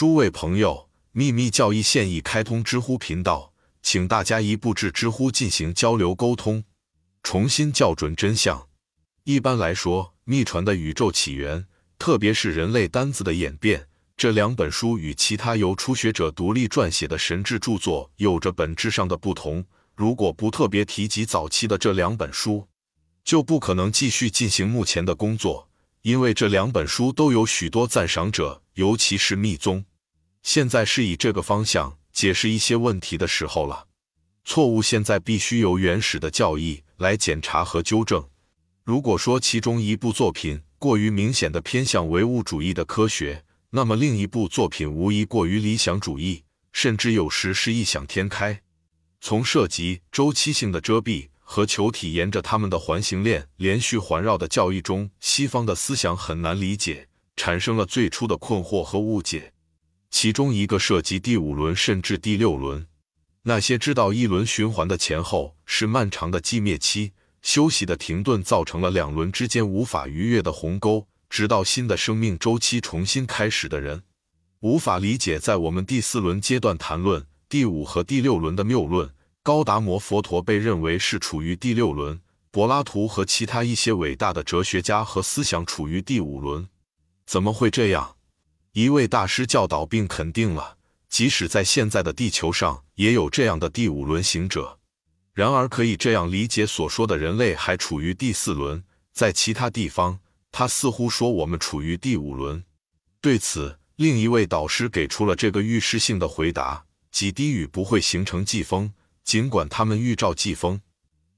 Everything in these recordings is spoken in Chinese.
诸位朋友，秘密教义现已开通知乎频道，请大家一步至知乎进行交流沟通，重新校准真相。一般来说，秘传的宇宙起源，特别是人类单子的演变，这两本书与其他由初学者独立撰写的神智著作有着本质上的不同。如果不特别提及早期的这两本书，就不可能继续进行目前的工作，因为这两本书都有许多赞赏者，尤其是密宗。现在是以这个方向解释一些问题的时候了。错误现在必须由原始的教义来检查和纠正。如果说其中一部作品过于明显的偏向唯物主义的科学，那么另一部作品无疑过于理想主义，甚至有时是异想天开。从涉及周期性的遮蔽和球体沿着它们的环形链连续环绕的教义中，西方的思想很难理解，产生了最初的困惑和误解。其中一个涉及第五轮甚至第六轮，那些知道一轮循环的前后是漫长的寂灭期，休息的停顿造成了两轮之间无法逾越的鸿沟，直到新的生命周期重新开始的人，无法理解在我们第四轮阶段谈论第五和第六轮的谬论。高达摩佛陀被认为是处于第六轮，柏拉图和其他一些伟大的哲学家和思想处于第五轮，怎么会这样？一位大师教导并肯定了，即使在现在的地球上也有这样的第五轮行者。然而，可以这样理解所说的人类还处于第四轮，在其他地方，他似乎说我们处于第五轮。对此，另一位导师给出了这个预示性的回答：即低语不会形成季风，尽管他们预兆季风。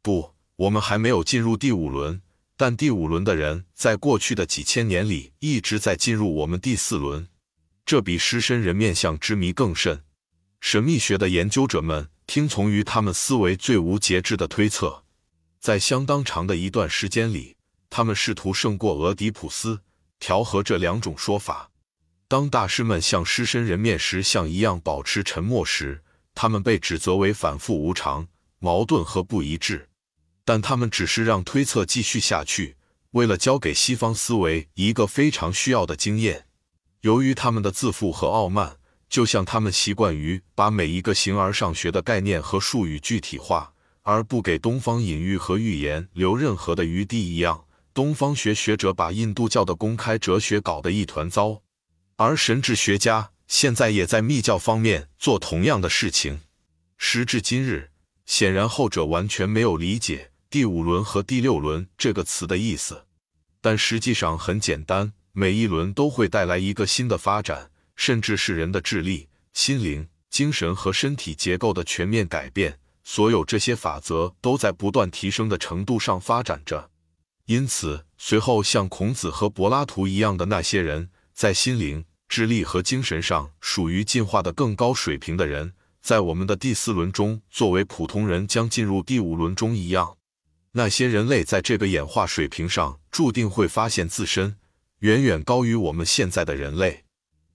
不，我们还没有进入第五轮。但第五轮的人在过去的几千年里一直在进入我们第四轮，这比狮身人面相之谜更甚。神秘学的研究者们听从于他们思维最无节制的推测，在相当长的一段时间里，他们试图胜过俄狄浦斯，调和这两种说法。当大师们像狮身人面石像一样保持沉默时，他们被指责为反复无常、矛盾和不一致。但他们只是让推测继续下去，为了交给西方思维一个非常需要的经验。由于他们的自负和傲慢，就像他们习惯于把每一个形而上学的概念和术语具体化，而不给东方隐喻和预言留任何的余地一样，东方学学者把印度教的公开哲学搞得一团糟，而神智学家现在也在密教方面做同样的事情。时至今日，显然后者完全没有理解。第五轮和第六轮这个词的意思，但实际上很简单，每一轮都会带来一个新的发展，甚至是人的智力、心灵、精神和身体结构的全面改变。所有这些法则都在不断提升的程度上发展着。因此，随后像孔子和柏拉图一样的那些人，在心灵、智力和精神上属于进化的更高水平的人，在我们的第四轮中作为普通人将进入第五轮中一样。那些人类在这个演化水平上注定会发现自身远远高于我们现在的人类，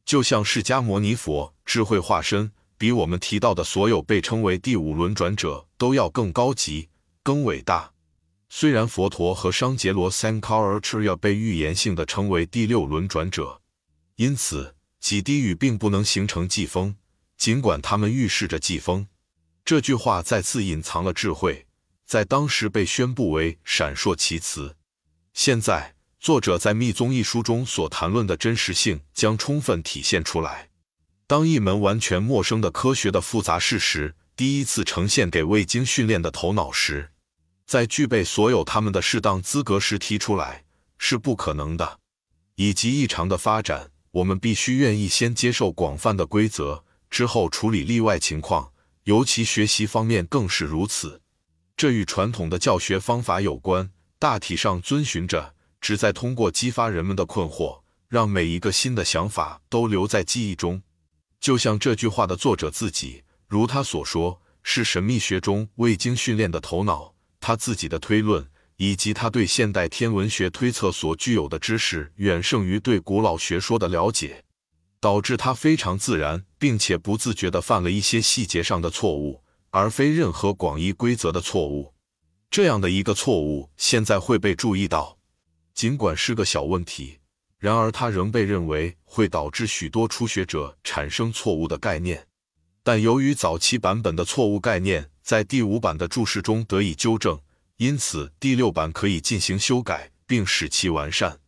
就像释迦牟尼佛智慧化身比我们提到的所有被称为第五轮转者都要更高级、更伟大。虽然佛陀和商杰罗 （Sankara） 被预言性的称为第六轮转者，因此几滴雨并不能形成季风，尽管他们预示着季风。这句话再次隐藏了智慧。在当时被宣布为闪烁其词。现在，作者在《密宗》一书中所谈论的真实性将充分体现出来。当一门完全陌生的科学的复杂事实第一次呈现给未经训练的头脑时，在具备所有他们的适当资格时提出来是不可能的。以及异常的发展，我们必须愿意先接受广泛的规则，之后处理例外情况，尤其学习方面更是如此。这与传统的教学方法有关，大体上遵循着旨在通过激发人们的困惑，让每一个新的想法都留在记忆中。就像这句话的作者自己，如他所说，是神秘学中未经训练的头脑。他自己的推论以及他对现代天文学推测所具有的知识，远胜于对古老学说的了解，导致他非常自然并且不自觉地犯了一些细节上的错误。而非任何广义规则的错误，这样的一个错误现在会被注意到，尽管是个小问题，然而，它仍被认为会导致许多初学者产生错误的概念。但由于早期版本的错误概念在第五版的注释中得以纠正，因此第六版可以进行修改并使其完善。